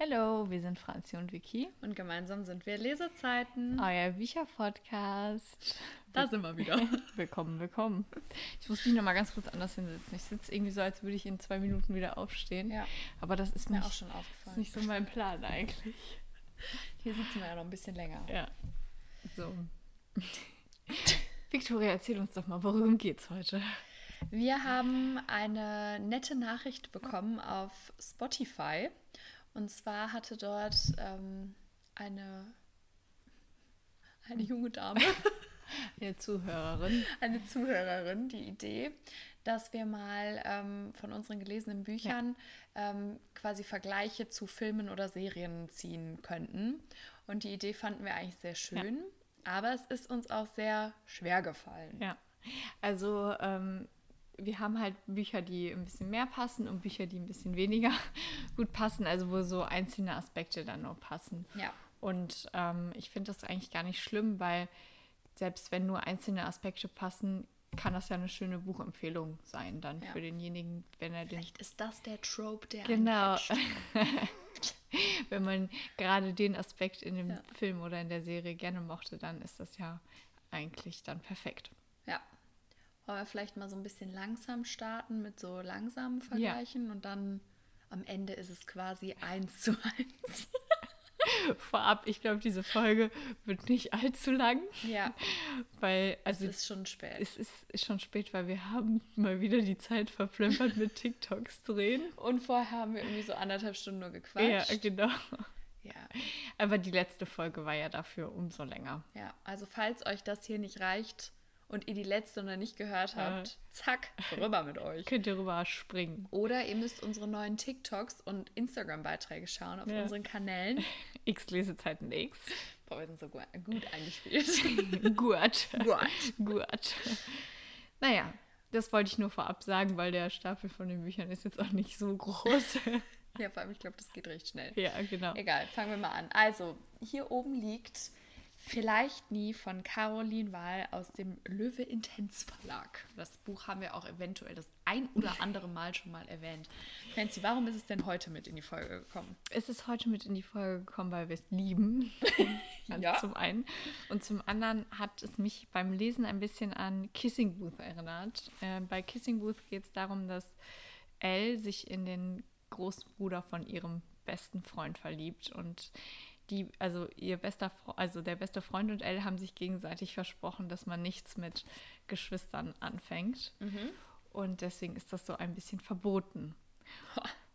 Hallo, wir sind Franzi und Vicky. Und gemeinsam sind wir Lesezeiten. Euer Bücherpodcast. Da sind wir wieder. willkommen, willkommen. Ich muss mich noch mal ganz kurz anders hinsetzen. Ich sitze irgendwie so, als würde ich in zwei Minuten wieder aufstehen. Ja. Aber das ist, Ist mir nicht, auch schon aufgefallen. ist nicht so mein Plan eigentlich. Hier sitzen wir ja noch ein bisschen länger. Ja. So. Victoria, erzähl uns doch mal, worum geht's heute? Wir haben eine nette Nachricht bekommen auf Spotify. Und zwar hatte dort ähm, eine, eine junge Dame, Eine Zuhörerin. eine Zuhörerin, die Idee, dass wir mal ähm, von unseren gelesenen Büchern ähm, quasi Vergleiche zu Filmen oder Serien ziehen könnten. Und die Idee fanden wir eigentlich sehr schön, aber es ist uns auch sehr schwer gefallen. Ja. Also, ähm, wir haben halt Bücher, die ein bisschen mehr passen und Bücher, die ein bisschen weniger gut passen, also wo so einzelne Aspekte dann nur passen. Ja. Und ähm, ich finde das eigentlich gar nicht schlimm, weil selbst wenn nur einzelne Aspekte passen, kann das ja eine schöne Buchempfehlung sein dann Ja. für denjenigen, wenn er den Vielleicht ist das der Trope, der Genau. wenn man gerade den Aspekt in dem Ja. Film oder in der Serie gerne mochte, dann ist das ja eigentlich dann perfekt. Ja. Wollen wir vielleicht mal so ein bisschen langsam starten mit so langsamen Vergleichen und dann am Ende ist es quasi eins zu eins. Vorab, ich glaube, diese Folge wird nicht allzu lang, Ja, weil also es ist schon spät. es ist, schon spät, weil wir haben mal wieder die Zeit verplempert mit TikToks drehen. Und vorher haben wir irgendwie so anderthalb Stunden nur Ja, gequatscht. genau. Ja, Aber die letzte Folge war ja dafür umso länger. ja. Also falls euch das hier nicht reicht und ihr die letzte noch nicht gehört habt, zack, rüber mit euch. Könnt ihr rüber springen. Oder ihr müsst unsere neuen TikToks und Instagram-Beiträge schauen auf Ja. unseren Kanälen. X Lesezeiten X. Boah, wir sind so gu- gut eingespielt. Gut. Gut. Gut. Naja, das wollte ich nur vorab sagen, weil der Stapel von den Büchern ist jetzt auch nicht so groß. Ja, vor allem, ich glaube, das geht recht schnell. ja, genau. Egal, fangen wir mal an. Also, hier oben liegt Vielleicht nie von Caroline Wahl aus dem Löwe Intens Verlag. Das Buch haben wir auch eventuell das ein oder andere Mal schon mal erwähnt. Nancy, warum ist es denn heute mit in die Folge gekommen? Es ist heute mit in die Folge gekommen, weil wir es lieben. Also Ja. Zum einen. Und zum anderen hat es mich beim Lesen ein bisschen an Kissing Booth erinnert. Äh, bei Kissing Booth geht es darum, dass Elle sich in den Großbruder von ihrem besten Freund verliebt und die, also ihr bester, also der beste Freund und Elle haben sich gegenseitig versprochen, dass man nichts mit Geschwistern anfängt. Und deswegen ist das so ein bisschen verboten.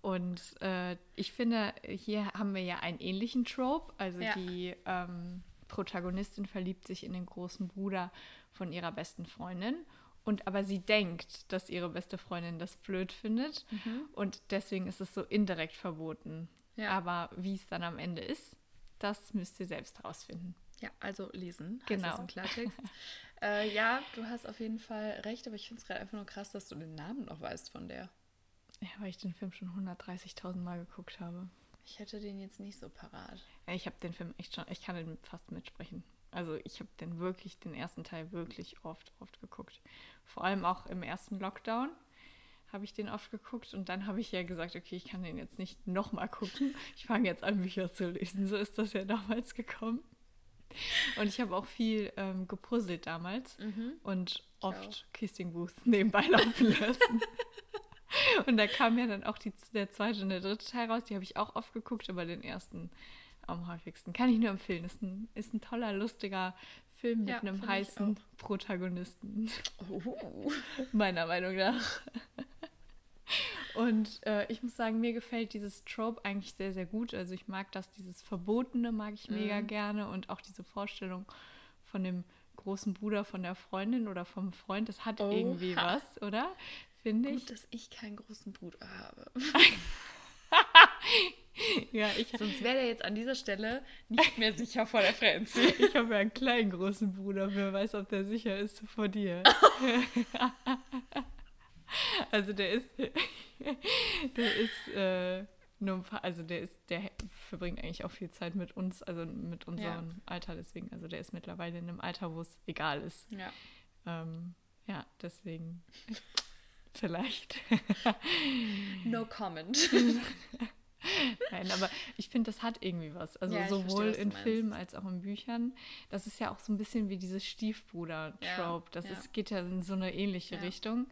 Und äh, ich finde, hier haben wir ja einen ähnlichen Trope. Also Ja. die ähm, Protagonistin verliebt sich in den großen Bruder von ihrer besten Freundin. Und aber sie denkt, dass ihre beste Freundin das blöd findet. Und deswegen ist es so indirekt verboten. Ja. Aber wie es dann am Ende ist, das müsst ihr selbst herausfinden. Ja, also lesen. Genau. das im Klartext. äh, ja, du hast auf jeden Fall recht, aber ich finde es gerade einfach nur krass, dass du den Namen noch weißt von der. Ja, weil ich den Film schon 130.000 Mal geguckt habe. Ich hätte den jetzt nicht so parat. Ich habe den Film echt schon, ich kann den fast mitsprechen. Also ich habe den wirklich, den ersten Teil wirklich oft, oft geguckt. Vor allem auch im ersten Lockdown habe ich den oft geguckt und dann habe ich ja gesagt, okay, ich kann den jetzt nicht nochmal gucken. Ich fange jetzt an, Bücher zu lesen. So ist das ja damals gekommen. Und ich habe auch viel ähm, gepuzzelt damals und oft Kissing Booth nebenbei laufen lassen. und da kam ja dann auch die, der zweite und der dritte Teil raus. Die habe ich auch oft geguckt, aber den ersten am häufigsten. Kann ich nur empfehlen. Ist ein, ist ein toller, lustiger Film mit Ja, einem heißen Protagonisten. Oh. Meiner Meinung nach. Und äh, ich muss sagen, mir gefällt dieses Trope eigentlich sehr, sehr gut. Also ich mag das, dieses Verbotene mag ich mega Mhm. gerne und auch diese Vorstellung von dem großen Bruder von der Freundin oder vom Freund, das hat irgendwie Oha. was, oder? Finde ich. Gut, dass ich keinen großen Bruder habe. Ja, ich, Sonst wäre der jetzt an dieser Stelle nicht mehr sicher vor der Franzi. ich habe ja einen kleinen großen Bruder. Wer weiß, ob der sicher ist vor dir. also der ist, der ist äh, nur ein paar, also der ist, der verbringt eigentlich auch viel Zeit mit uns, also mit unserem Alter deswegen. Also der ist mittlerweile in einem Alter, wo es egal ist. Ja. Ähm, ja, deswegen vielleicht. No comment. Ja, Nein, aber ich finde, das hat irgendwie was. Also Ja, sowohl verstehe, in Filmen als auch in Büchern. Das ist ja auch so ein bisschen wie dieses Stiefbruder-Trope. das ja. ist, geht ja in so eine ähnliche Ja. Richtung.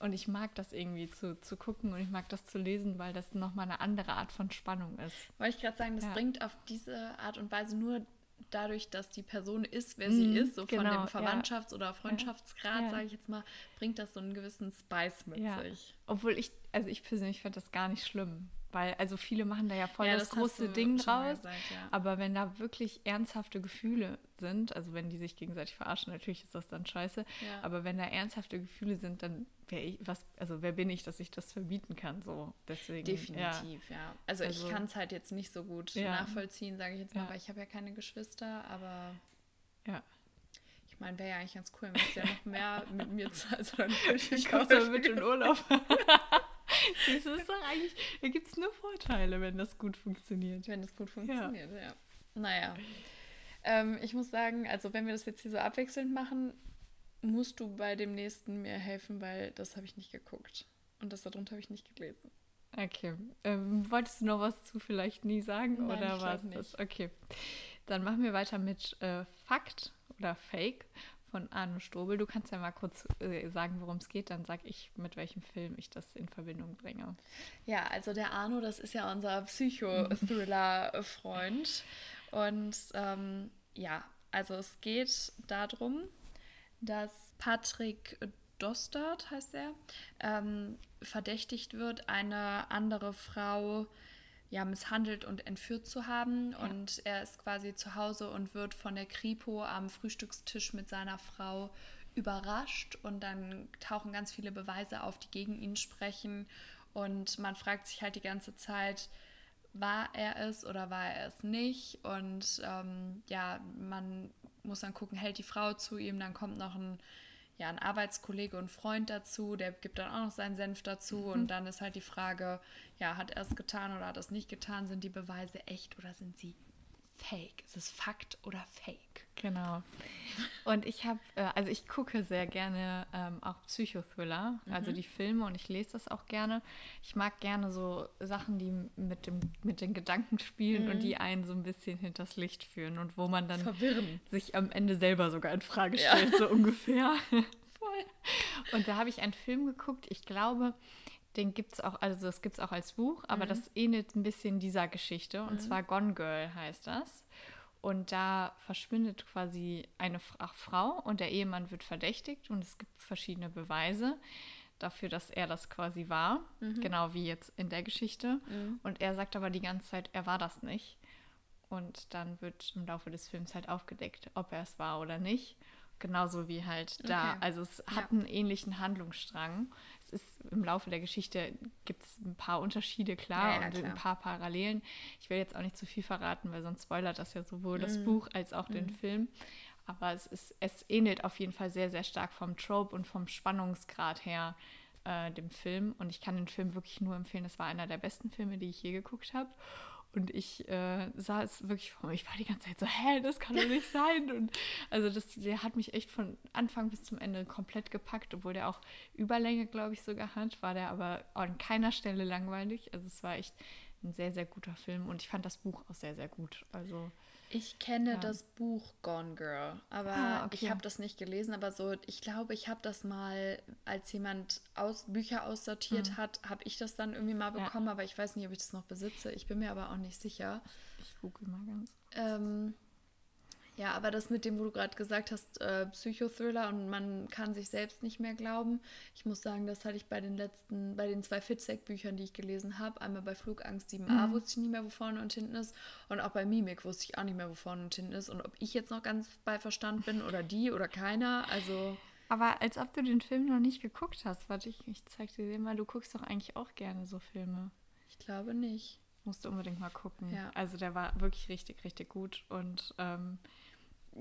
Und ich mag das irgendwie zu, zu gucken und ich mag das zu lesen, weil das nochmal eine andere Art von Spannung ist. Wollte ich gerade sagen, das Ja. bringt auf diese Art und Weise nur dadurch, dass die Person ist, wer sie Mhm, ist, so von genau, dem ja. Verwandtschafts- oder Freundschaftsgrad, Ja. sage ich jetzt mal, bringt das so einen gewissen Spice mit Ja. sich. Obwohl ich, also ich persönlich fand das gar nicht schlimm. Weil, also viele machen da ja voll Ja, das, das große Ding draus. gesagt, ja. Aber wenn da wirklich ernsthafte Gefühle sind, also wenn die sich gegenseitig verarschen, natürlich ist das dann scheiße. Ja. Aber wenn da ernsthafte Gefühle sind, dann wäre ich, was, also wer bin ich, dass ich das verbieten kann? So, deswegen. Definitiv, ja. Also, Also- ich kann es halt jetzt nicht so gut nachvollziehen, sage ich jetzt mal, weil ich habe ja keine Geschwister, aber Ja. ich meine, wäre ja eigentlich ganz cool, wenn es ja noch mehr mit mir zahlst oder nicht. Ich komme mit in Urlaub. Das ist doch eigentlich, da gibt es nur Vorteile, wenn das gut funktioniert. Wenn es gut funktioniert, ja. Naja. Ähm, ich muss sagen, also wenn wir das jetzt hier so abwechselnd machen, musst du bei dem nächsten mir helfen, weil das habe ich nicht geguckt. Und das darunter habe ich nicht gelesen. Okay. Ähm, wolltest du noch was zu vielleicht nie sagen Nein, oder war es das? Okay. Dann machen wir weiter mit äh, Fakt oder Fake von Arno Strobel. Du kannst ja mal kurz äh, sagen, worum es geht, dann sag ich, mit welchem Film ich das in Verbindung bringe. Ja, also der Arno, das ist ja unser Psychothriller-Freund. Und ähm, ja, also es geht darum, dass Patrick Dostert, heißt er, ähm, verdächtigt wird, eine andere Frau ja, misshandelt und entführt zu haben. Und er ist quasi zu Hause und wird von der Kripo am Frühstückstisch mit seiner Frau überrascht. Und dann tauchen ganz viele Beweise auf, die gegen ihn sprechen. Und man fragt sich halt die ganze Zeit, war er es oder war er es nicht? Und ähm, ja, man muss dann gucken, hält die Frau zu ihm, dann kommt noch ein, ja, ein Arbeitskollege und Freund dazu, der gibt dann auch noch seinen Senf dazu und dann ist halt die Frage, ja, hat er es getan oder hat er es nicht getan? Sind die Beweise echt oder sind sie fake? Ist es Fakt oder Fake? Genau. Und ich habe, äh, also ich gucke sehr gerne ähm, auch Psychothriller, also die Filme und ich lese das auch gerne. Ich mag gerne so Sachen, die mit, dem, mit den Gedanken spielen und die einen so ein bisschen hinters Licht führen und wo man dann Verwirren. sich am Ende selber sogar in Frage Ja. stellt, so ungefähr. Voll. Und da habe ich einen Film geguckt, ich glaube, den gibt es auch, also das gibt es auch als Buch, aber Mhm. das ähnelt ein bisschen dieser Geschichte. Und zwar Gone Girl heißt das. Und da verschwindet quasi eine Frau und der Ehemann wird verdächtigt und es gibt verschiedene Beweise dafür, dass er das quasi war. Mhm. Genau wie jetzt in der Geschichte. Und er sagt aber die ganze Zeit, er war das nicht. Und dann wird im Laufe des Films halt aufgedeckt, ob er es war oder nicht. Genauso wie halt da. Okay. Also es hat Ja. einen ähnlichen Handlungsstrang. Es ist im Laufe der Geschichte gibt es ein paar Unterschiede, klar, Ja, ja, und klar. ein paar Parallelen. Ich will jetzt auch nicht zu viel verraten, weil sonst spoilert das ja sowohl Mhm. das Buch als auch den Film. Aber es, ist, es ähnelt auf jeden Fall sehr, sehr stark vom Trope und vom Spannungsgrad her äh, dem Film. Und ich kann den Film wirklich nur empfehlen. Das war einer der besten Filme, die ich je geguckt habe. Und ich äh, sah es wirklich vor mir. Ich war die ganze Zeit so, hä, das kann doch nicht sein. Und also das, der hat mich echt von Anfang bis zum Ende komplett gepackt, obwohl der auch Überlänge, glaube ich, sogar hat, war der aber an keiner Stelle langweilig. Also es war echt ein sehr, sehr guter Film und ich fand das Buch auch sehr, sehr gut. Also Ich kenne Ja. das Buch Gone Girl, aber Ah, okay. ich habe das nicht gelesen. Aber so, ich glaube, ich habe das mal, als jemand aus, Bücher aussortiert hat, habe ich das dann irgendwie mal Mhm. Ja. bekommen. Aber ich weiß nicht, ob ich das noch besitze. Ich bin mir aber auch nicht sicher. ich google mal ganz. Ähm, ja, aber das mit dem, wo du gerade gesagt hast, äh, Psychothriller und man kann sich selbst nicht mehr glauben. Ich muss sagen, das hatte ich bei den letzten, bei den zwei Fitzek-Büchern, die ich gelesen habe. Einmal bei Flugangst 7a wusste ich nicht mehr, wo vorne und hinten ist. Und auch bei Mimik wusste ich auch nicht mehr, wo vorne und hinten ist. Und ob ich jetzt noch ganz bei Verstand bin oder die oder keiner. Also, Aber als ob du den Film noch nicht geguckt hast. Warte, ich, ich zeig dir den mal. Du guckst doch eigentlich auch gerne so Filme. ich glaube nicht. Musst du unbedingt mal gucken. Ja. Also der war wirklich richtig, richtig gut. Und ähm,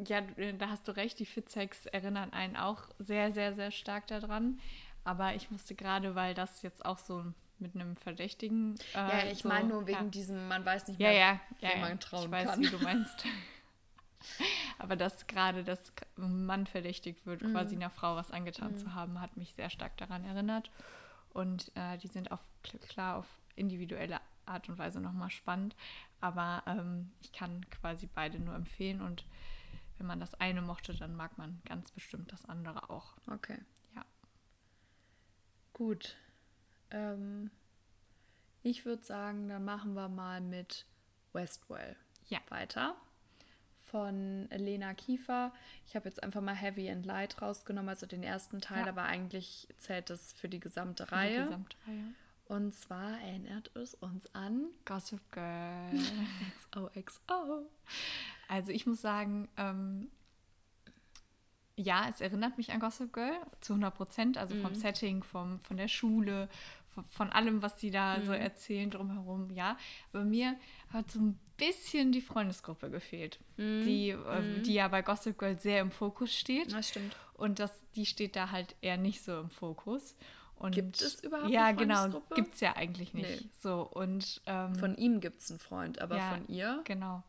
ja, du- da hast du recht, die Fitzeks erinnern einen auch sehr, sehr, sehr stark daran. Aber ich musste gerade, weil das jetzt auch so mit einem Verdächtigen. Äh, ja, ich so, meine nur wegen ja. diesem, man weiß nicht Ja, mehr, ja, ja, man ja. trauen ich weiß, kann. wie du meinst. Aber dass gerade das Mann verdächtigt wird, Mhm. quasi einer Frau was angetan zu haben, hat mich sehr stark daran erinnert. Und äh, die sind auf, klar auf individuelle Art und Weise nochmal spannend. Aber ähm, ich kann quasi beide nur empfehlen und wenn man das eine mochte, dann mag man ganz bestimmt das andere auch. Okay. Ja. Gut. Ähm, ich würde sagen, dann machen wir mal mit Westwell Ja. weiter. Von Lena Kiefer. Ich habe jetzt einfach mal Heavy and Light rausgenommen, also den ersten Teil, Ja. aber eigentlich zählt es für die gesamte Für die Reihe. Gesamtreihe. Und zwar erinnert es uns an Gossip Girl. XOXO. Also ich muss sagen, ähm, ja, es erinnert mich an Gossip Girl zu 100 Prozent. Also vom Setting, vom, von der Schule, von, von allem, was sie da so erzählen drumherum. Ja, bei mir hat so ein bisschen die Freundesgruppe gefehlt, die, äh, die ja bei Gossip Girl sehr im Fokus steht. Das stimmt. Und das, die steht da halt eher nicht so im Fokus. Und Gibt es überhaupt Ja, eine genau. Freundesgruppe? Gibt es ja eigentlich nicht. Nee. So, und ähm, Von ihm gibt es einen Freund, aber ja, von ihr. Genau.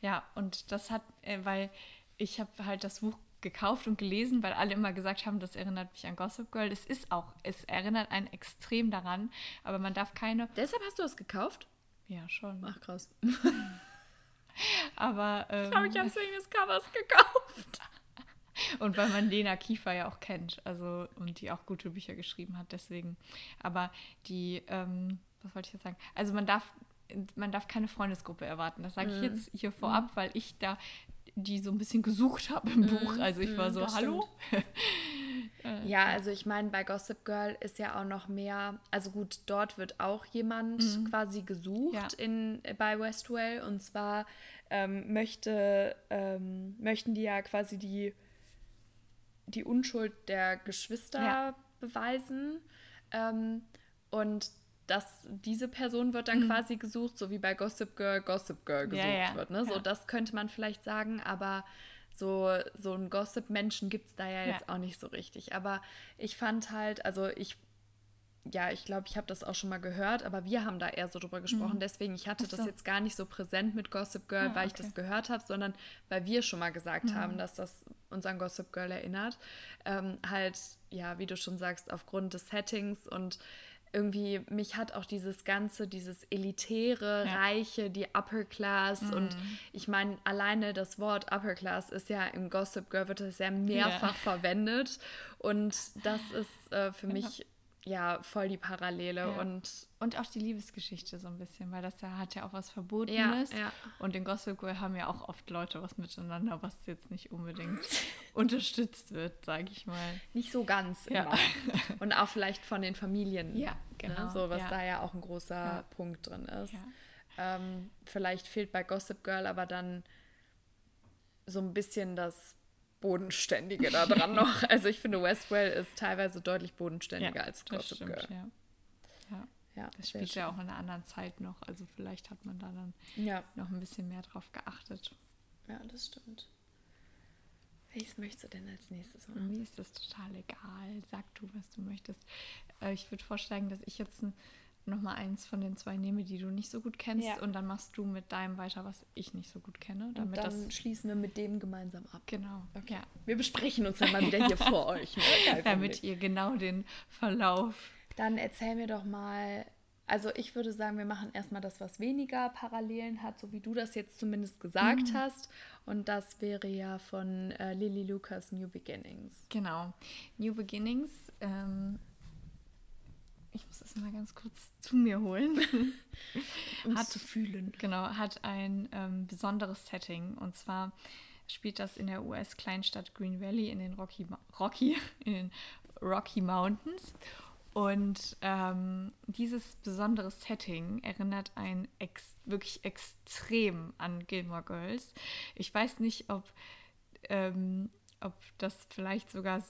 Ja, und das hat, äh, weil ich habe halt das Buch gekauft und gelesen, weil alle immer gesagt haben, das erinnert mich an Gossip Girl. Es ist auch, es erinnert einen extrem daran, aber man darf keine, Deshalb hast du es gekauft? ja schon, Ach krass. aber ähm, Ich glaube, ich habe es wegen des Covers gekauft. und weil man Lena Kiefer ja auch kennt, also und die auch gute Bücher geschrieben hat, deswegen. Aber die, ähm, was wollte ich jetzt sagen? Also man darf, man darf keine Freundesgruppe erwarten. Das Mhm. sage ich jetzt hier vorab, weil ich da die so ein bisschen gesucht habe im Buch. Also ich war mhm, so, hallo? Ja, also ich meine, bei Gossip Girl ist ja auch noch mehr, also gut, dort wird auch jemand quasi gesucht Ja. in, bei Westwell und zwar ähm, möchte, ähm, möchten die ja quasi die, die Unschuld der Geschwister Ja. beweisen ähm, und das, diese Person wird dann quasi gesucht, so wie bei Gossip Girl Gossip Girl gesucht Mhm. Ja, ja, wird. Ne? So, ja. das könnte man vielleicht sagen, aber so, so einen Gossip-Menschen gibt es da ja jetzt Ja. auch nicht so richtig. Aber ich fand halt, also ich, ja, ich glaube, ich habe das auch schon mal gehört, aber wir haben da eher so drüber gesprochen. Deswegen, ich hatte Mhm. Ach das so. jetzt gar nicht so präsent mit Gossip Girl, Ah, weil ich okay. Mhm. das gehört habe, sondern weil wir schon mal gesagt haben, dass das uns an Gossip Girl erinnert. Ähm, halt, ja, wie du schon sagst, aufgrund des Settings und irgendwie, mich hat auch dieses Ganze, dieses elitäre, Ja. reiche, die Upper Class und ich meine, alleine das Wort Upper Class ist ja im Gossip Girl wird es ja mehrfach verwendet und das ist äh, für mich ja voll die Parallele Ja. und Und auch die Liebesgeschichte so ein bisschen, weil das ja hat ja auch was Verbotenes. ja. Und in Gossip Girl haben ja auch oft Leute was miteinander, was jetzt nicht unbedingt unterstützt wird, sage ich mal. nicht so ganz Ja. immer. und auch vielleicht von den Familien. Ja, genau, Ne? So was ja. da ja auch ein großer Ja. Punkt drin ist. Ja. Ähm, vielleicht fehlt bei Gossip Girl aber dann so ein bisschen das Bodenständige da dran noch. Also ich finde, Westwell ist teilweise deutlich bodenständiger als das Gossip Girl. ja. ja. Ja, Das spielt ja auch in einer anderen Zeit noch. Also vielleicht hat man da dann Ja, noch ein bisschen mehr drauf geachtet. ja, das stimmt. Welches möchtest du denn als nächstes machen? mir ist das total egal. Sag du, was du möchtest. Äh, ich würde vorschlagen, dass ich jetzt ein, noch mal eins von den zwei nehme, die du nicht so gut kennst. Ja. Und dann machst du mit deinem weiter, was ich nicht so gut kenne. Und Damit dann das schließen wir mit dem gemeinsam ab. Genau. Ja. Wir besprechen uns dann mal wieder hier vor euch. Ne? Damit ihr genau den Verlauf. Dann erzähl mir doch mal, also ich würde sagen, wir machen erstmal das, was weniger Parallelen hat, so wie du das jetzt zumindest gesagt hast. Und das wäre ja von äh, Lily Lucas New Beginnings. Genau. New Beginnings. Ähm, ich muss das mal ganz kurz zu mir holen. Um zu fühlen. Genau, hat ein ähm, besonderes Setting. Und zwar spielt das in der US-Kleinstadt Green Valley in den Rocky, Rocky, in den Rocky Mountains. Und ähm, dieses besondere Setting erinnert einen ex wirklich extrem an Gilmore Girls. Ich weiß nicht, ob, ähm, ob das vielleicht sogar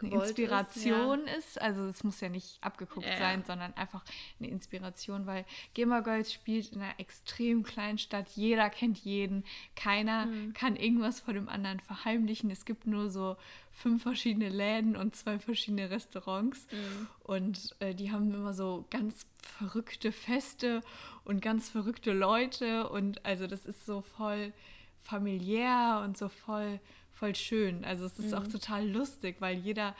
eine Gewollt ist, Inspiration ist. Also es muss ja nicht abgeguckt Ja. sein, sondern einfach eine Inspiration, weil Gilmore Girls spielt in einer extrem kleinen Stadt. Jeder kennt jeden. Keiner Mhm. kann irgendwas vor dem anderen verheimlichen. Es gibt nur so fünf verschiedene Läden und zwei verschiedene Restaurants. Mhm. Und äh, die haben immer so ganz verrückte Feste und ganz verrückte Leute. Und also das ist so voll familiär und so voll, voll schön. Also es ist Mhm. auch total lustig, weil jeder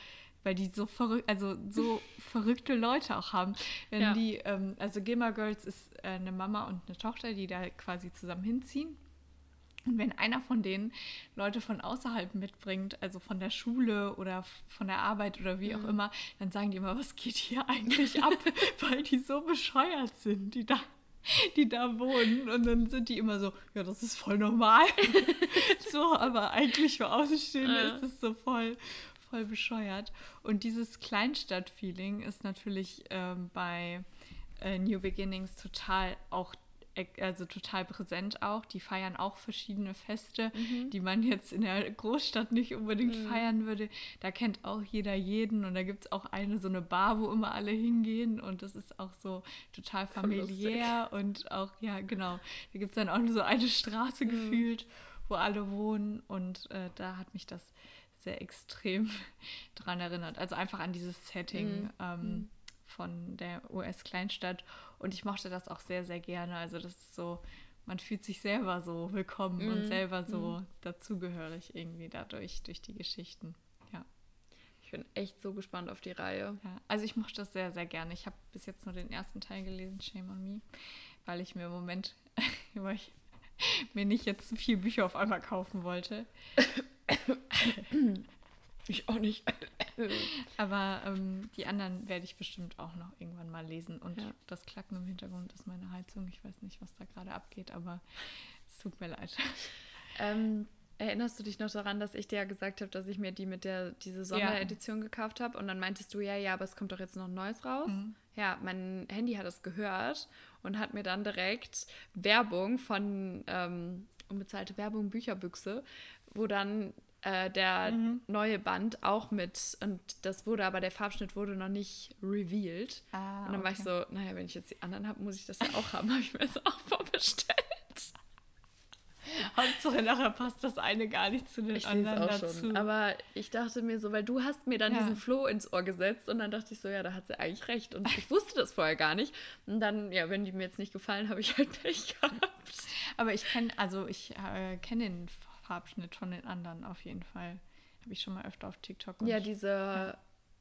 weil die so verrückt, also so verrückte Leute auch haben. Wenn Ja. die, ähm, also Gilmore Girls ist äh, eine Mama und eine Tochter, die da quasi zusammen hinziehen. Und wenn einer von denen Leute von außerhalb mitbringt, also von der Schule oder von der Arbeit oder wie auch immer, dann sagen die immer, was geht hier eigentlich ab? Weil die so bescheuert sind, die da, die da wohnen. Und dann sind die immer so, ja, das ist voll normal. so, aber eigentlich für Außenstehende Ja. ist es so voll, voll bescheuert. Und dieses Kleinstadt-Feeling ist natürlich ähm, bei äh, New Beginnings total auch also total präsent auch. Die feiern auch verschiedene Feste, die man jetzt in der Großstadt nicht unbedingt feiern würde. Da kennt auch jeder jeden und da gibt es auch eine so eine Bar, wo immer alle hingehen und das ist auch so total familiär und auch, ja genau, da gibt es dann auch nur so eine Straße gefühlt, wo alle wohnen und äh, da hat mich das sehr extrem dran erinnert. Also einfach an dieses Setting ähm, von der US-Kleinstadt. Und ich mochte das auch sehr, sehr gerne. Also das ist so, man fühlt sich selber so willkommen und selber so dazugehörig irgendwie dadurch, durch die Geschichten. Ja. Ich bin echt so gespannt auf die Reihe. ja. Also ich mochte das sehr, sehr gerne. Ich habe bis jetzt nur den ersten Teil gelesen, Shame on Me, weil ich mir im Moment, weil ich mir nicht jetzt viele Bücher auf einmal kaufen wollte. Ich auch nicht. Aber ähm, die anderen werde ich bestimmt auch noch irgendwann mal lesen. Und Ja. das Klacken im Hintergrund ist meine Heizung. Ich weiß nicht, was da gerade abgeht, aber es tut mir leid. Ähm, erinnerst du dich noch daran, dass ich dir ja gesagt habe, dass ich mir die mit der diese Sonderedition gekauft habe? Und dann meintest du ja, ja, aber es kommt doch jetzt noch ein neues raus. Ja, mein Handy hat es gehört und hat mir dann direkt Werbung von ähm, unbezahlte Werbung Bücherbüchse, wo dann äh, der neue Band auch mit und das wurde aber der Farbschnitt wurde noch nicht revealed. Ah, und dann war ich so, naja, wenn ich jetzt die anderen habe, muss ich das ja auch haben. Habe ich mir das auch vorbestellt. Hauptsache nachher passt das eine gar nicht zu den Ich anderen auch dazu. schon. Aber ich dachte mir so, weil du hast mir dann Ja. diesen Floh ins Ohr gesetzt und dann dachte ich so, ja, da hat sie eigentlich recht. Und ich wusste das vorher gar nicht. Und dann, ja, wenn die mir jetzt nicht gefallen, habe ich halt Pech gehabt. Aber ich kenne, also ich äh, kenne den Farbschnitt von den anderen auf jeden Fall. Habe ich schon mal öfter auf TikTok. Ja, diese,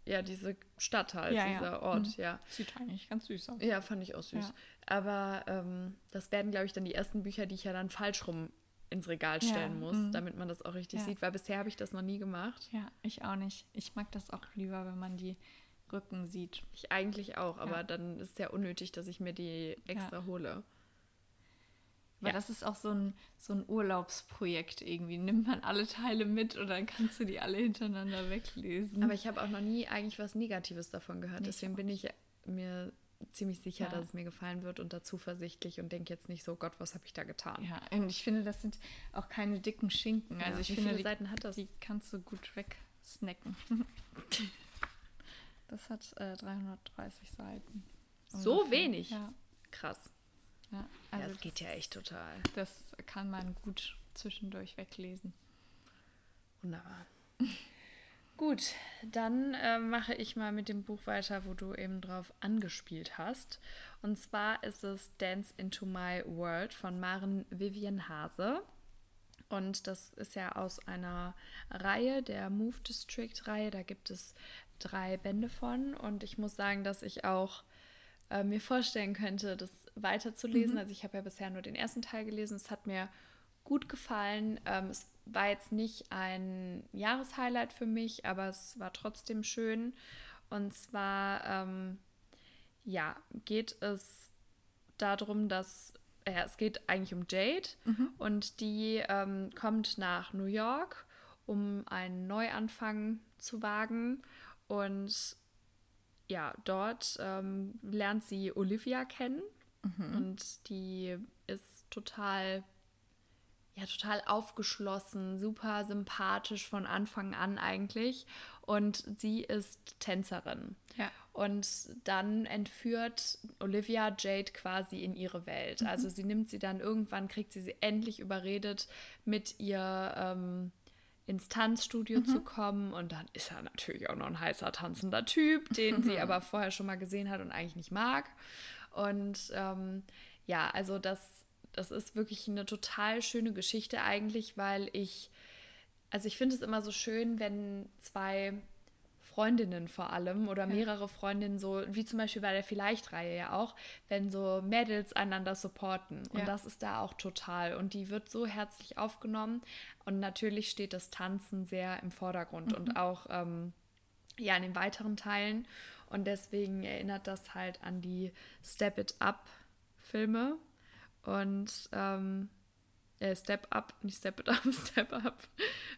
ja. diese Stadt halt, Ja, ja. dieser Ort, Mhm. ja. Sieht eigentlich ganz süß aus. Ja, fand ich auch süß. Ja. Aber ähm, das werden, glaube ich, dann die ersten Bücher, die ich ja dann falsch rum ins Regal Ja, stellen muss, mhm. damit man das auch richtig Ja. sieht, weil bisher habe ich das noch nie gemacht. Ja, ich auch nicht. Ich mag das auch lieber, wenn man die Rücken sieht. Ich eigentlich auch, aber Ja. dann ist es ja unnötig, dass ich mir die extra hole. Weil Ja. das ist auch so ein, so ein Urlaubsprojekt irgendwie. Nimmt man alle Teile mit und dann kannst du die alle hintereinander weglesen. Aber ich habe auch noch nie eigentlich was Negatives davon gehört. Nee, ich Deswegen bin ich mir ziemlich sicher, Ja. dass es mir gefallen wird und da zuversichtlich und denke jetzt nicht so, Gott, was habe ich da getan? ja, und ich finde, das sind auch keine dicken Schinken. Also Ja, ich wie finde, viele die, Seiten hat das? die kannst du gut wegsnacken. das hat äh, 330 Seiten. So ungefähr. wenig? Ja. Krass. Ja. Ja, Also das geht ja echt total. Das kann man gut zwischendurch weglesen. Wunderbar. Gut, dann äh, mache ich mal mit dem Buch weiter, wo du eben drauf angespielt hast. Und zwar ist es Dance into My World von Maren Vivian Hase. Und das ist ja aus einer Reihe, der Move District Reihe. Da gibt es drei Bände von. Und ich muss sagen, dass ich auch äh, mir vorstellen könnte, das weiterzulesen. Also ich habe ja bisher nur den ersten Teil gelesen. Es hat mir gut gefallen. Ähm, es war jetzt nicht ein Jahreshighlight für mich, aber es war trotzdem schön. Und zwar, ähm, ja, geht es darum, dass ja, es geht eigentlich um Jade und die ähm, kommt nach New York, um einen Neuanfang zu wagen und ja, dort ähm, lernt sie Olivia kennen und die ist total ja, total aufgeschlossen, super sympathisch von Anfang an eigentlich. Und sie ist Tänzerin. Ja. Und dann entführt Olivia Jade quasi in ihre Welt. Also sie nimmt sie dann irgendwann, kriegt sie sie endlich überredet, mit ihr ähm, ins Tanzstudio zu kommen. Und dann ist er natürlich auch noch ein heißer tanzender Typ, den sie aber vorher schon mal gesehen hat und eigentlich nicht mag. Und ähm, ja, also das, das ist wirklich eine total schöne Geschichte eigentlich, weil ich, also ich finde es immer so schön, wenn zwei Freundinnen vor allem oder mehrere Freundinnen, so wie zum Beispiel bei der Vielleicht-Reihe ja auch, wenn so Mädels einander supporten. Und Ja. das ist da auch total. Und die wird so herzlich aufgenommen. Und natürlich steht das Tanzen sehr im Vordergrund und auch ähm, ja in den weiteren Teilen. Und deswegen erinnert das halt an die Step It Up Filme. Und ähm, äh, Step Up, nicht Step It Up, Step Up.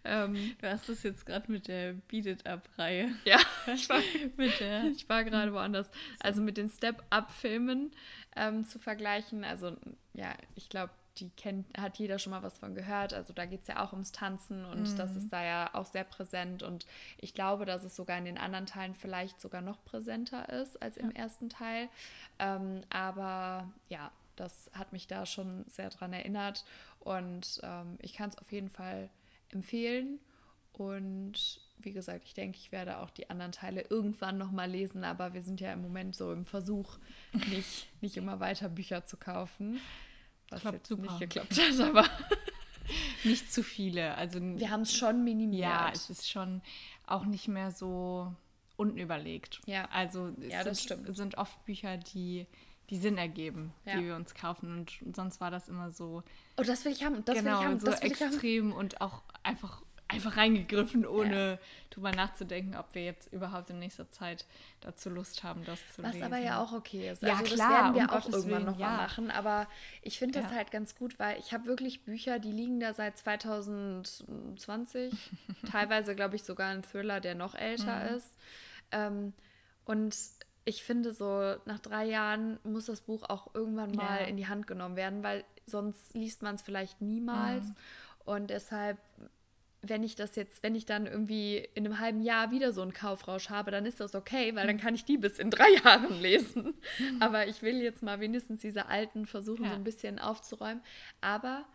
Ähm, Du hast es jetzt gerade mit der Beat It Up-Reihe. ja, ich war, mit der. ich war gerade woanders. Also mit den Step Up Filmen ähm, zu vergleichen. Also ja, ich glaube, die kennt, hat jeder schon mal was von gehört. Also da geht es ja auch ums Tanzen und das ist da ja auch sehr präsent. Und ich glaube, dass es sogar in den anderen Teilen vielleicht sogar noch präsenter ist als im ersten Teil. Ähm, aber ja, das hat mich da schon sehr dran erinnert. Und ähm, ich kann es auf jeden Fall empfehlen. Und wie gesagt, ich denke, ich werde auch die anderen Teile irgendwann nochmal lesen, aber wir sind ja im Moment so im Versuch, nicht, nicht immer weiter Bücher zu kaufen. Was Klappt jetzt super. nicht geklappt hat, aber Nicht zu viele. Also wir haben es schon minimiert. ja, es ist schon auch nicht mehr so unüberlegt. Ja. Also es Ja, das sind, sind oft Bücher, die, die Sinn ergeben, Ja. die wir uns kaufen. Und sonst war das immer so, Oh, das will ich haben, das will genau, ich haben, so will ich haben. extrem und auch einfach, einfach reingegriffen, ohne drüber nachzudenken, ob wir jetzt überhaupt in nächster Zeit dazu Lust haben, das zu Was lesen. aber ja auch okay ist. Ja, also das klar, werden wir um auch Gottes irgendwann Willen, noch ja. mal machen. Aber ich finde das Ja. halt ganz gut, weil ich habe wirklich Bücher, die liegen da seit 2020. Teilweise, glaube ich, sogar ein Thriller, der noch älter Mhm. ist. Ähm, und ich finde so, nach drei Jahren muss das Buch auch irgendwann mal Ja. in die Hand genommen werden, weil sonst liest man es vielleicht niemals. Mhm. Und deshalb wenn ich das jetzt, wenn ich dann irgendwie in einem halben Jahr wieder so einen Kaufrausch habe, dann ist das okay, weil Mhm. dann kann ich die bis in drei Jahren lesen. Aber ich will jetzt mal wenigstens diese alten versuchen, Ja. so ein bisschen aufzuräumen. Aber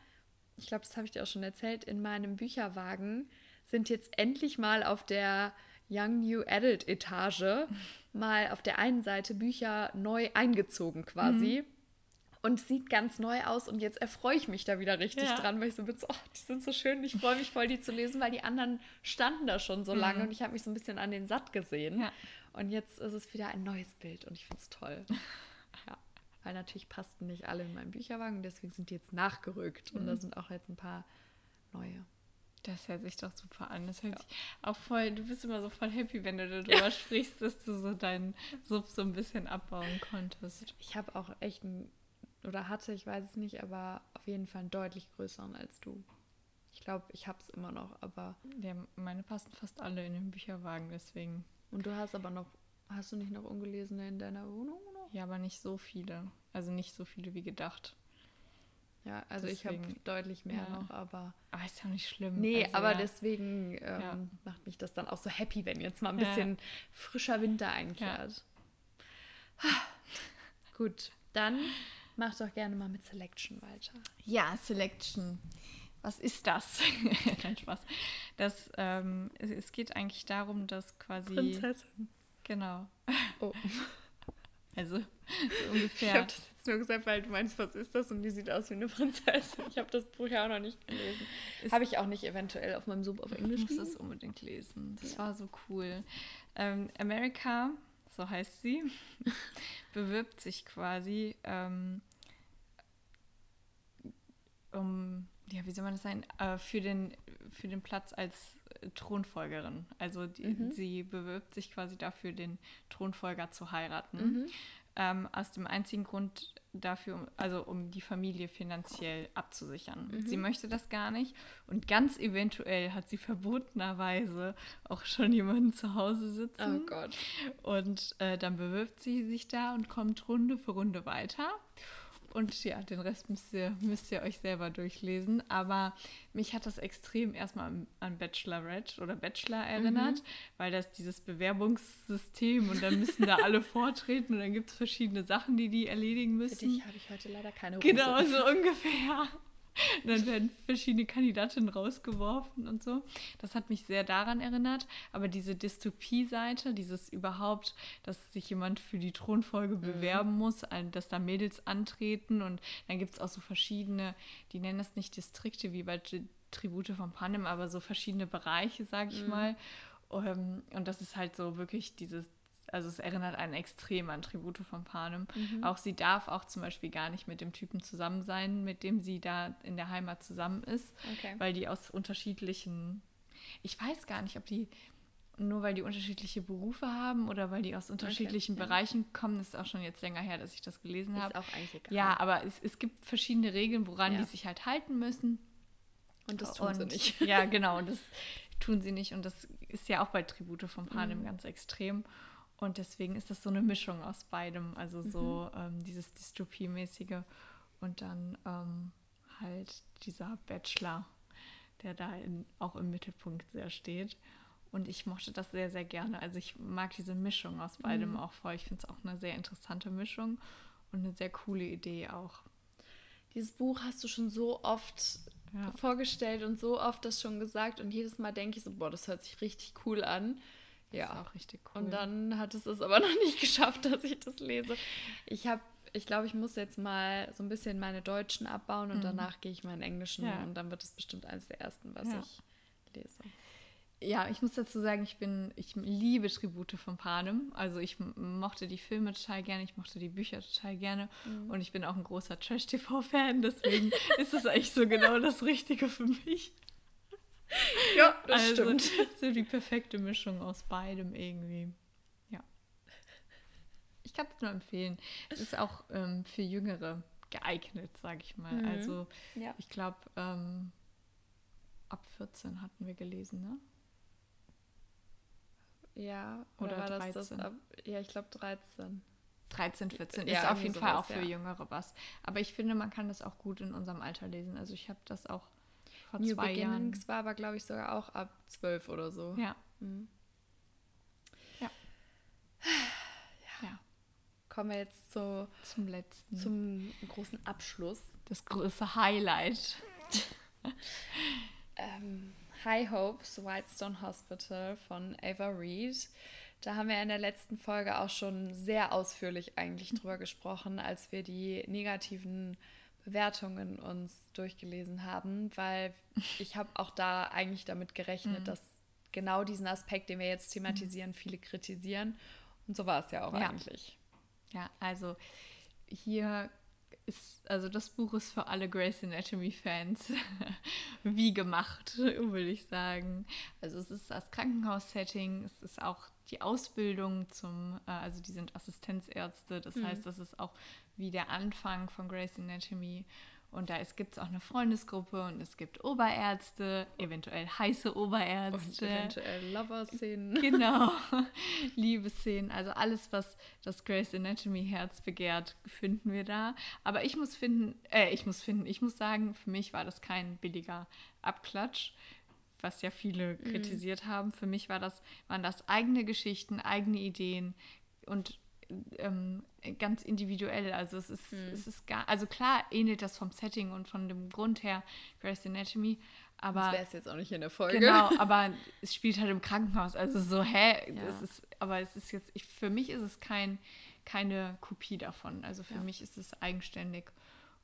ich glaube, das habe ich dir auch schon erzählt, in meinem Bücherwagen sind jetzt endlich mal auf der Young New Adult Etage mal auf der einen Seite Bücher neu eingezogen quasi. Und sieht ganz neu aus und jetzt erfreue ich mich da wieder richtig Ja. dran, weil ich so bin, so, oh, die sind so schön, ich freue mich voll, die zu lesen, weil die anderen standen da schon so lange und ich habe mich so ein bisschen an den Satt gesehen. Ja. Und jetzt ist es wieder ein neues Bild und ich finde es toll. ja, weil natürlich passten nicht alle in meinen Bücherwagen, deswegen sind die jetzt nachgerückt und da sind auch jetzt ein paar neue. Das hört sich doch super an. Das hört sich auch voll, du bist immer so voll happy, wenn du darüber sprichst, dass du so deinen Sub so ein bisschen abbauen konntest. Ich habe auch echt einen, oder hatte, ich weiß es nicht, aber auf jeden Fall einen deutlich größeren als du. Ich glaube, ich habe es immer noch, aber Ja, meine passen fast alle in den Bücherwagen, deswegen. Und du hast aber noch, hast du nicht noch ungelesene in deiner Wohnung noch? Ja, aber nicht so viele. Also nicht so viele wie gedacht. Ja, also ich habe Deswegen, deutlich mehr ja. noch, aber. Aber ist ja nicht schlimm. Nee, also, aber ja. deswegen ähm, Ja. macht mich das dann auch so happy, wenn jetzt mal ein bisschen frischer Winter einkehrt. Gut, dann mach doch gerne mal mit Selection weiter. Ja, Selection. Was ist das? Kein Spaß. Das, ähm, es, es geht eigentlich darum, dass quasi. Prinzessin. Genau. Oh. Also so Ich ungefähr. habe das jetzt nur gesagt, weil du meinst, was ist das? Und die sieht aus wie eine Prinzessin. Ich habe das Buch ja auch noch nicht gelesen. Habe ich auch nicht eventuell auf meinem Sub auf Englisch Ich muss es unbedingt lesen. Das Ja. war so cool. Ähm, America, so heißt sie, bewirbt sich quasi ähm, um, ja, wie soll man das sein, äh, für, den, für den Platz als äh, Thronfolgerin. Also die, Mhm. sie bewirbt sich quasi dafür, den Thronfolger zu heiraten. Mhm. Ähm, aus dem einzigen Grund dafür, also um die Familie finanziell abzusichern. Mhm. Sie möchte das gar nicht und ganz eventuell hat sie verbotenerweise auch schon jemanden zu Hause sitzen. Oh Gott. Und äh, dann bewirbt sie sich da und kommt Runde für Runde weiter. Und ja, den Rest müsst ihr, müsst ihr euch selber durchlesen. Aber mich hat das extrem erstmal an, Bachelorette oder Bachelor erinnert, weil das dieses Bewerbungssystem und dann müssen da alle vortreten und dann gibt es verschiedene Sachen, die die erledigen Für müssen. dich habe ich heute leider keine Rose. Genau, so ungefähr. Und dann werden verschiedene Kandidatinnen rausgeworfen und so. Das hat mich sehr daran erinnert. Aber diese Dystopie-Seite, dieses überhaupt, dass sich jemand für die Thronfolge bewerben muss, dass da Mädels antreten und dann gibt es auch so verschiedene, die nennen das nicht Distrikte wie bei Tri- Tribute von Panem, aber so verschiedene Bereiche, sage ich mal. Ähm, und das ist halt so wirklich dieses, also es erinnert einen extrem an Tribute von Panem. Mhm. Auch sie darf auch zum Beispiel gar nicht mit dem Typen zusammen sein, mit dem sie da in der Heimat zusammen ist, okay. weil die aus unterschiedlichen, ich weiß gar nicht, ob die nur weil die unterschiedliche Berufe haben oder weil die aus unterschiedlichen okay, Bereichen ja. kommen, ist auch schon jetzt länger her, dass ich das gelesen habe. Ist auch eigentlich egal. Ja, aber es, es gibt verschiedene Regeln, woran ja. die sich halt halten müssen. Und das tun und, sie nicht. Ja, genau, und das tun sie nicht. Und das ist ja auch bei Tribute von Panem mhm. ganz extrem. Und deswegen ist das so eine Mischung aus beidem. Also so mhm. ähm, dieses Dystopie-mäßige und dann ähm, halt dieser Bachelor, der da in, auch im Mittelpunkt sehr steht. Und ich mochte das sehr, sehr gerne. Also ich mag diese Mischung aus beidem mhm. auch voll. Ich finde es auch eine sehr interessante Mischung und eine sehr coole Idee auch. Dieses Buch hast du schon so oft ja. vorgestellt und so oft das schon gesagt. Und jedes Mal denke ich so, boah, das hört sich richtig cool an. Ja. Ist auch richtig cool. Und dann hat es es aber noch nicht geschafft, dass ich das lese. Ich habe ich glaube, ich muss jetzt mal so ein bisschen meine Deutschen abbauen und mhm. danach gehe ich meinen Englischen ja. und dann wird es bestimmt eines der ersten, was ja. ich lese ja, ich muss dazu sagen, ich bin, ich liebe Tribute von Panem. Also ich mochte die Filme total gerne, ich mochte die Bücher total gerne mhm. und ich bin auch ein großer Trash-TV-Fan, deswegen ist es eigentlich so genau das Richtige für mich. Ja, das also, stimmt. So die perfekte Mischung aus beidem irgendwie. Ja. Ich kann es nur empfehlen. Es ist auch ähm, für Jüngere geeignet, sage ich mal. Mhm. Also ja. ich glaube, ähm, ab 14 hatten wir gelesen, ne? Ja, oder, oder war 13? das das ab, Ja, ich glaube 13. 13, 14 ja, ist auf jeden Fall auch für ja. Jüngere was. Aber ich finde, man kann das auch gut in unserem Alter lesen. Also ich habe das auch vor New zwei Beginnings Jahren. war aber, glaube ich, sogar auch ab 12 oder so. Ja. Mhm. Ja. ja. Kommen wir jetzt so zum letzten. Zum großen Abschluss. Das große Highlight. ähm, High Hopes Whitestone Hospital von Ava Reed. Da haben wir in der letzten Folge auch schon sehr ausführlich eigentlich drüber gesprochen, als wir die negativen Bewertungen uns durchgelesen haben, weil ich habe auch da eigentlich damit gerechnet, mhm. dass genau diesen Aspekt, den wir jetzt thematisieren, viele kritisieren. Und so war es ja auch ja. eigentlich. Ja, also hier ist, also das Buch ist für alle Grace Anatomy-Fans wie gemacht, würde ich sagen. Also es ist das Krankenhaus-Setting, es ist auch die Ausbildung zum, äh, also die sind Assistenzärzte, das mhm. heißt, das ist auch wie der Anfang von Grace Anatomy. Und da gibt es auch eine Freundesgruppe und es gibt Oberärzte, eventuell heiße Oberärzte. Und eventuell Lover-Szenen. Genau, Liebesszenen. Also alles, was das Grace Anatomy Herz begehrt, finden wir da. Aber ich muss finden, äh, ich muss finden, ich muss sagen, für mich war das kein billiger Abklatsch was ja viele mhm. kritisiert haben. Für mich war das, waren das eigene Geschichten, eigene Ideen und ähm, ganz individuell. Also es ist, hm. es ist gar, also klar ähnelt das vom Setting und von dem Grund her Grey's Anatomy, aber das wäre es jetzt auch nicht in der Folge. Genau, aber es spielt halt im Krankenhaus. Also so, hä? Ja. Es ist, aber es ist jetzt, ich, für mich ist es kein, keine Kopie davon. Also für ja. mich ist es eigenständig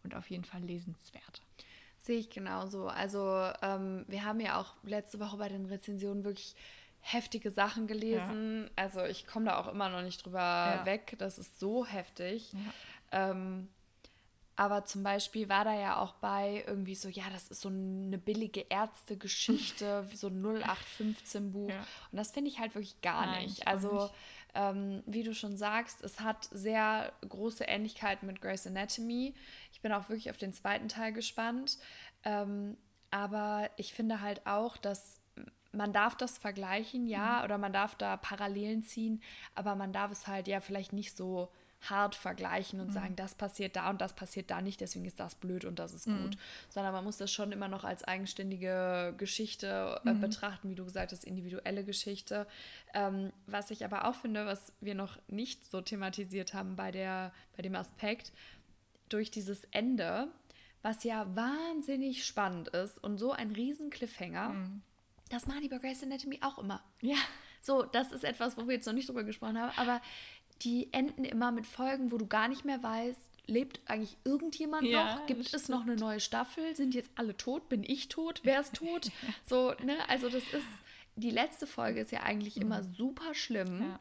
und auf jeden Fall lesenswert. Sehe ich genauso. Also ähm, wir haben ja auch letzte Woche bei den Rezensionen wirklich heftige Sachen gelesen. Ja. Also ich komme da auch immer noch nicht drüber ja. weg. Das ist so heftig. Ja. Ähm, aber zum Beispiel war da ja auch bei irgendwie so, ja, das ist so eine billige Ärztegeschichte, so ein 0815-Buch. Und das finde ich halt wirklich gar Nein, nicht. Also, nicht. Ähm, wie du schon sagst, es hat sehr große Ähnlichkeiten mit Grey's Anatomy. Ich bin auch wirklich auf den zweiten Teil gespannt. Ähm, aber ich finde halt auch, dass man darf das vergleichen, ja, mhm. oder man darf da Parallelen ziehen, aber man darf es halt ja vielleicht nicht so hart vergleichen und mhm. sagen, das passiert da und das passiert da nicht, deswegen ist das blöd und das ist mhm. gut, sondern man muss das schon immer noch als eigenständige Geschichte äh, mhm. betrachten, wie du gesagt hast, individuelle Geschichte. Ähm, was ich aber auch finde, was wir noch nicht so thematisiert haben bei, der, bei dem Aspekt, durch dieses Ende, was ja wahnsinnig spannend ist und so ein riesen Cliffhanger, mhm. Das machen die bei Grey's Anatomy auch immer. Ja. So, das ist etwas, wo wir jetzt noch nicht drüber gesprochen haben, aber die enden immer mit Folgen, wo du gar nicht mehr weißt, lebt eigentlich irgendjemand ja, noch? Gibt es noch eine neue Staffel? Sind jetzt alle tot? Bin ich tot? Wer ist tot? so, ne? Also das ist die letzte Folge ist ja eigentlich mhm. immer super schlimm. Ja.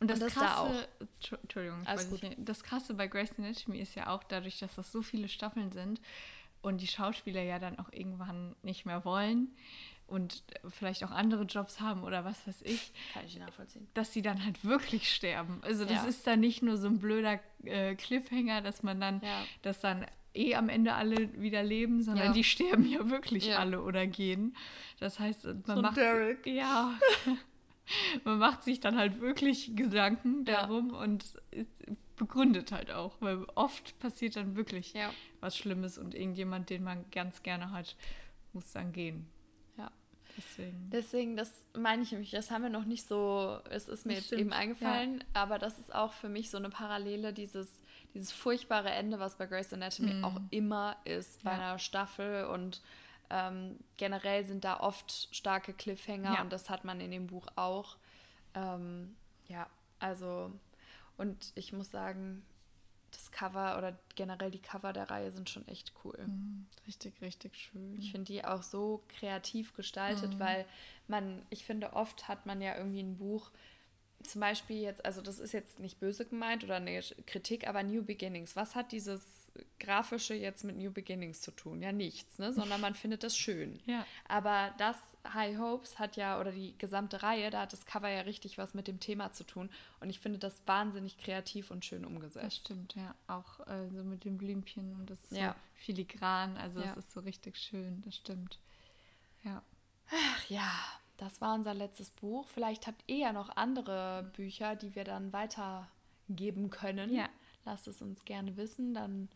Und das, und das Krasse, da auch. Entschuldigung, nicht, das Krasse bei Grace Anatomy ist ja auch dadurch, dass das so viele Staffeln sind und die Schauspieler ja dann auch irgendwann nicht mehr wollen und vielleicht auch andere Jobs haben oder was weiß ich. Kann ich nachvollziehen. Dass sie dann halt wirklich sterben. Also das ja. ist dann nicht nur so ein blöder äh, Cliffhanger, dass man dann, ja. dass dann eh am Ende alle wieder leben, sondern ja. die sterben ja wirklich alle oder gehen. Das heißt, man so macht Derek. ja man macht sich dann halt wirklich Gedanken darum und begründet halt auch, weil oft passiert dann wirklich was Schlimmes und irgendjemand, den man ganz gerne hat, muss dann gehen. Ja. Deswegen. Deswegen, das meine ich nämlich, das haben wir noch nicht so, es ist mir das jetzt stimmt. eben eingefallen, aber das ist auch für mich so eine Parallele, dieses dieses furchtbare Ende, was bei Grey's Anatomy mm. auch immer ist bei ja. einer Staffel und ähm, generell sind da oft starke Cliffhanger ja. und das hat man in dem Buch auch. Ähm, ja, also und ich muss sagen, Cover oder generell die Cover der Reihe sind schon echt cool. Mm, richtig, richtig schön. Ich finde die auch so kreativ gestaltet, mm. weil man, ich finde, oft hat man ja irgendwie ein Buch, zum Beispiel jetzt, also das ist jetzt nicht böse gemeint oder eine Kritik, aber New Beginnings, was hat dieses Grafische jetzt mit New Beginnings zu tun? Ja, nichts, ne? sondern man findet das schön. Ja. Aber das High Hopes hat ja, oder die gesamte Reihe, da hat das Cover ja richtig was mit dem Thema zu tun. Und ich finde das wahnsinnig kreativ und schön umgesetzt. Das stimmt, ja. Auch äh, so mit den Blümchen und das ist ja. so filigran, also es ja. ist so richtig schön, das stimmt. Ja. Ach ja, das war unser letztes Buch. Vielleicht habt ihr ja noch andere Bücher, die wir dann weitergeben können. Ja. Lasst es uns gerne wissen. Dann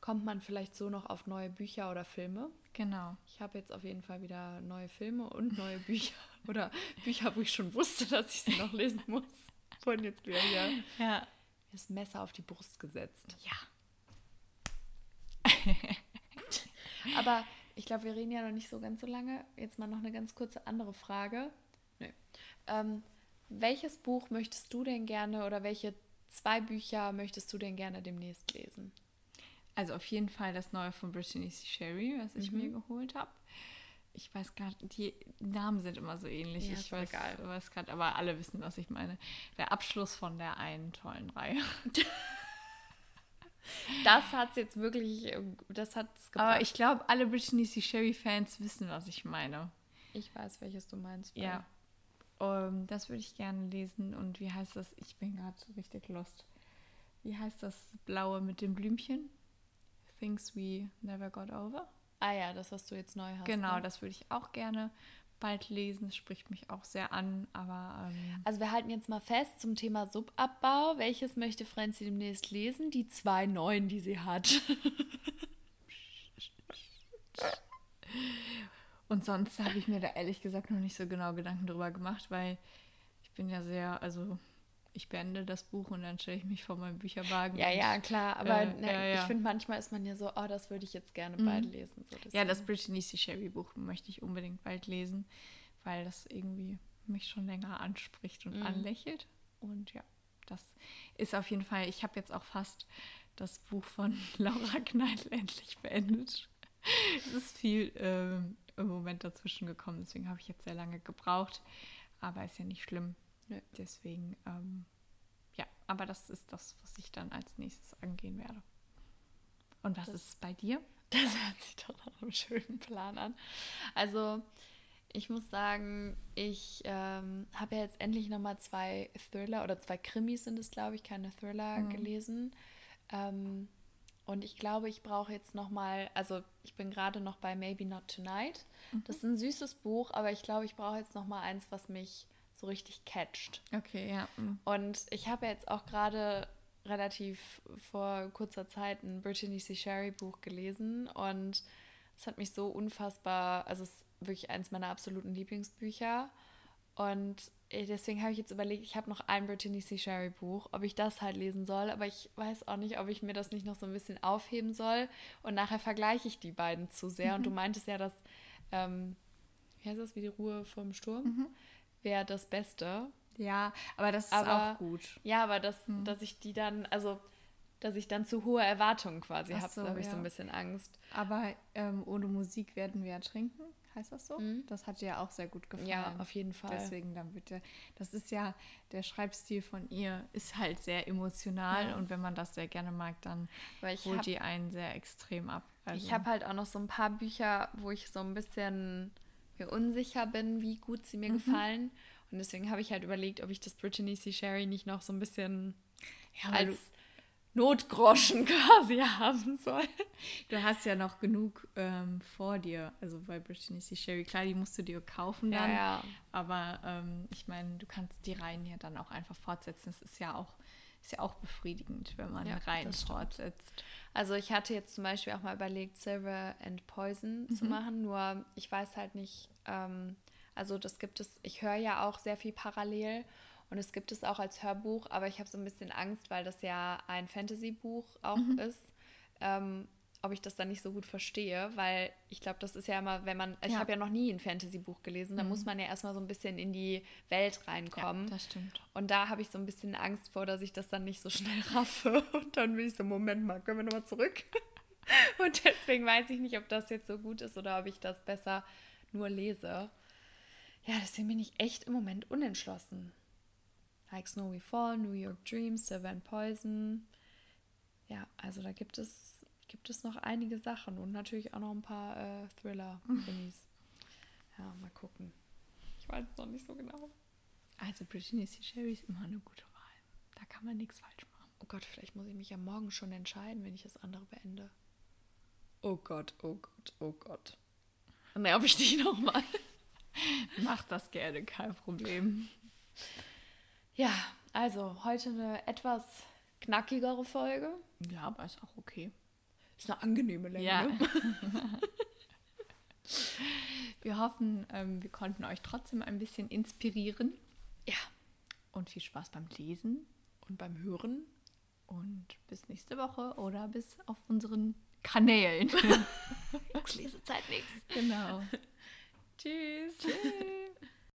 kommt man vielleicht so noch auf neue Bücher oder Filme. Genau. Ich habe jetzt auf jeden Fall wieder neue Filme und neue Bücher. oder Bücher, wo ich schon wusste, dass ich sie noch lesen muss. Von jetzt wieder hier. Ja. Das Messer auf die Brust gesetzt. Ja. Aber ich glaube, wir reden ja noch nicht so ganz so lange. Jetzt mal noch eine ganz kurze andere Frage. Nö. Ähm, welches Buch möchtest du denn gerne oder welche zwei Bücher möchtest du denn gerne demnächst lesen? Also auf jeden Fall das neue von Brittany C. Sherry, was ich mhm. mir geholt habe. Ich weiß gar nicht, die Namen sind immer so ähnlich. Ja, ich weiß, weiß gerade, aber alle wissen, was ich meine. Der Abschluss von der einen tollen Reihe. Das hat es jetzt wirklich, das hat es Aber ich glaube, alle Brittany C. Sherry-Fans wissen, was ich meine. Ich weiß, welches du meinst. Ja. Um, ähm, das würde ich gerne lesen. Und wie heißt das? Ich bin gerade richtig lost. Wie heißt das Blaue mit dem Blümchen? Things We Never Got Over. Ah ja, das, was du jetzt neu hast. Genau, ne? das würde ich auch gerne bald lesen. Das spricht mich auch sehr an, aber. Ähm also, wir halten jetzt mal fest zum Thema Subabbau. Welches möchte Franzi demnächst lesen? Die zwei neuen, die sie hat. Und sonst habe ich mir da ehrlich gesagt noch nicht so genau Gedanken drüber gemacht, weil ich bin ja sehr, also ich beende das Buch und dann stelle ich mich vor meinem Bücherwagen. Ja, ja, klar. Aber äh, ne, ja, ja. ich finde, manchmal ist man ja so, oh, das würde ich jetzt gerne mhm. bald lesen. So, ja, das Brittany C. Sherry Buch möchte ich unbedingt bald lesen, weil das irgendwie mich schon länger anspricht und mhm. anlächelt. Und ja, das ist auf jeden Fall, ich habe jetzt auch fast das Buch von Laura Kneidl endlich beendet. es ist viel äh, im Moment dazwischen gekommen, deswegen habe ich jetzt sehr lange gebraucht. Aber ist ja nicht schlimm. Nö. Deswegen, ähm, ja, aber das ist das, was ich dann als nächstes angehen werde. Und was das, ist bei dir? Das hört sich doch nach einem schönen Plan an. Also, ich muss sagen, ich ähm, habe ja jetzt endlich nochmal zwei Thriller oder zwei Krimis sind es, glaube ich, keine Thriller mhm. gelesen. Ähm, und ich glaube, ich brauche jetzt nochmal, also ich bin gerade noch bei Maybe Not Tonight. Mhm. Das ist ein süßes Buch, aber ich glaube, ich brauche jetzt nochmal eins, was mich so richtig catcht. Okay, ja. Mhm. Und ich habe jetzt auch gerade relativ vor kurzer Zeit ein Brittany C. Sherry Buch gelesen und es hat mich so unfassbar, also es ist wirklich eins meiner absoluten Lieblingsbücher und deswegen habe ich jetzt überlegt, ich habe noch ein Brittany C. Sherry Buch, ob ich das halt lesen soll, aber ich weiß auch nicht, ob ich mir das nicht noch so ein bisschen aufheben soll und nachher vergleiche ich die beiden zu sehr mhm. und du meintest ja, dass, ähm, wie heißt das, wie die Ruhe vom Sturm? Mhm wäre das Beste. Ja, aber das ist aber, auch gut. Ja, aber das, hm. dass ich die dann, also dass ich dann zu hohe Erwartungen quasi habe, so, da habe ich ja. so ein bisschen Angst. Aber ähm, ohne Musik werden wir ertrinken. Heißt das so? Mhm. Das hat dir ja auch sehr gut gefallen. Ja, auf jeden Fall. Deswegen dann bitte. Das ist ja, der Schreibstil von ihr ist halt sehr emotional ja. und wenn man das sehr gerne mag, dann holt hab, die einen sehr extrem ab. Also. Ich habe halt auch noch so ein paar Bücher, wo ich so ein bisschen mir unsicher bin, wie gut sie mir mhm. gefallen. Und deswegen habe ich halt überlegt, ob ich das Brittany C. Sherry nicht noch so ein bisschen ja, als Notgroschen quasi haben soll. Du hast ja noch genug ähm, vor dir, also bei Brittany C. Sherry, klar, die musst du dir kaufen dann, ja, ja. aber ähm, ich meine, du kannst die Reihen ja dann auch einfach fortsetzen. Es ist ja auch, ist ja auch befriedigend, wenn man ja, Reihen fortsetzt. Also ich hatte jetzt zum Beispiel auch mal überlegt, Silver and Poison mhm. zu machen, nur ich weiß halt nicht, ähm, also das gibt es, ich höre ja auch sehr viel parallel und es gibt es auch als Hörbuch, aber ich habe so ein bisschen Angst, weil das ja ein Fantasy-Buch auch mhm. ist, ähm, ob ich das dann nicht so gut verstehe, weil ich glaube, das ist ja immer, wenn man, ich habe ja noch nie ein Fantasy-Buch gelesen, da mhm. muss man ja erstmal so ein bisschen in die Welt reinkommen. Ja, das stimmt. Und da habe ich so ein bisschen Angst vor, dass ich das dann nicht so schnell raffe. Und dann bin ich so, Moment mal, können wir nochmal zurück? Und deswegen weiß ich nicht, ob das jetzt so gut ist oder ob ich das besser nur lese. Ja, deswegen bin ich echt im Moment unentschlossen. Like Snowy Fall, New York Dreams, Seven Poison. Ja, also da gibt es, gibt es noch einige Sachen und natürlich auch noch ein paar äh, Thriller-Krimis. ja, mal gucken. Ich weiß es noch nicht so genau. Also Brittany C. Sherry ist immer eine gute Wahl. Da kann man nichts falsch machen. Oh Gott, vielleicht muss ich mich ja morgen schon entscheiden, wenn ich das andere beende. Oh Gott, oh Gott, oh Gott. Dann nerv ich dich nochmal. Mach das gerne, kein Problem. Ja, also heute eine etwas knackigere Folge. Ja, aber ist auch okay. Ist eine angenehme Länge. Ja. Ne? wir hoffen, ähm, wir konnten euch trotzdem ein bisschen inspirieren. Ja. Und viel Spaß beim Lesen und beim Hören. Und bis nächste Woche oder bis auf unseren Kanälen. Lesezeit nichts. Genau. Tschüss. Tschüss.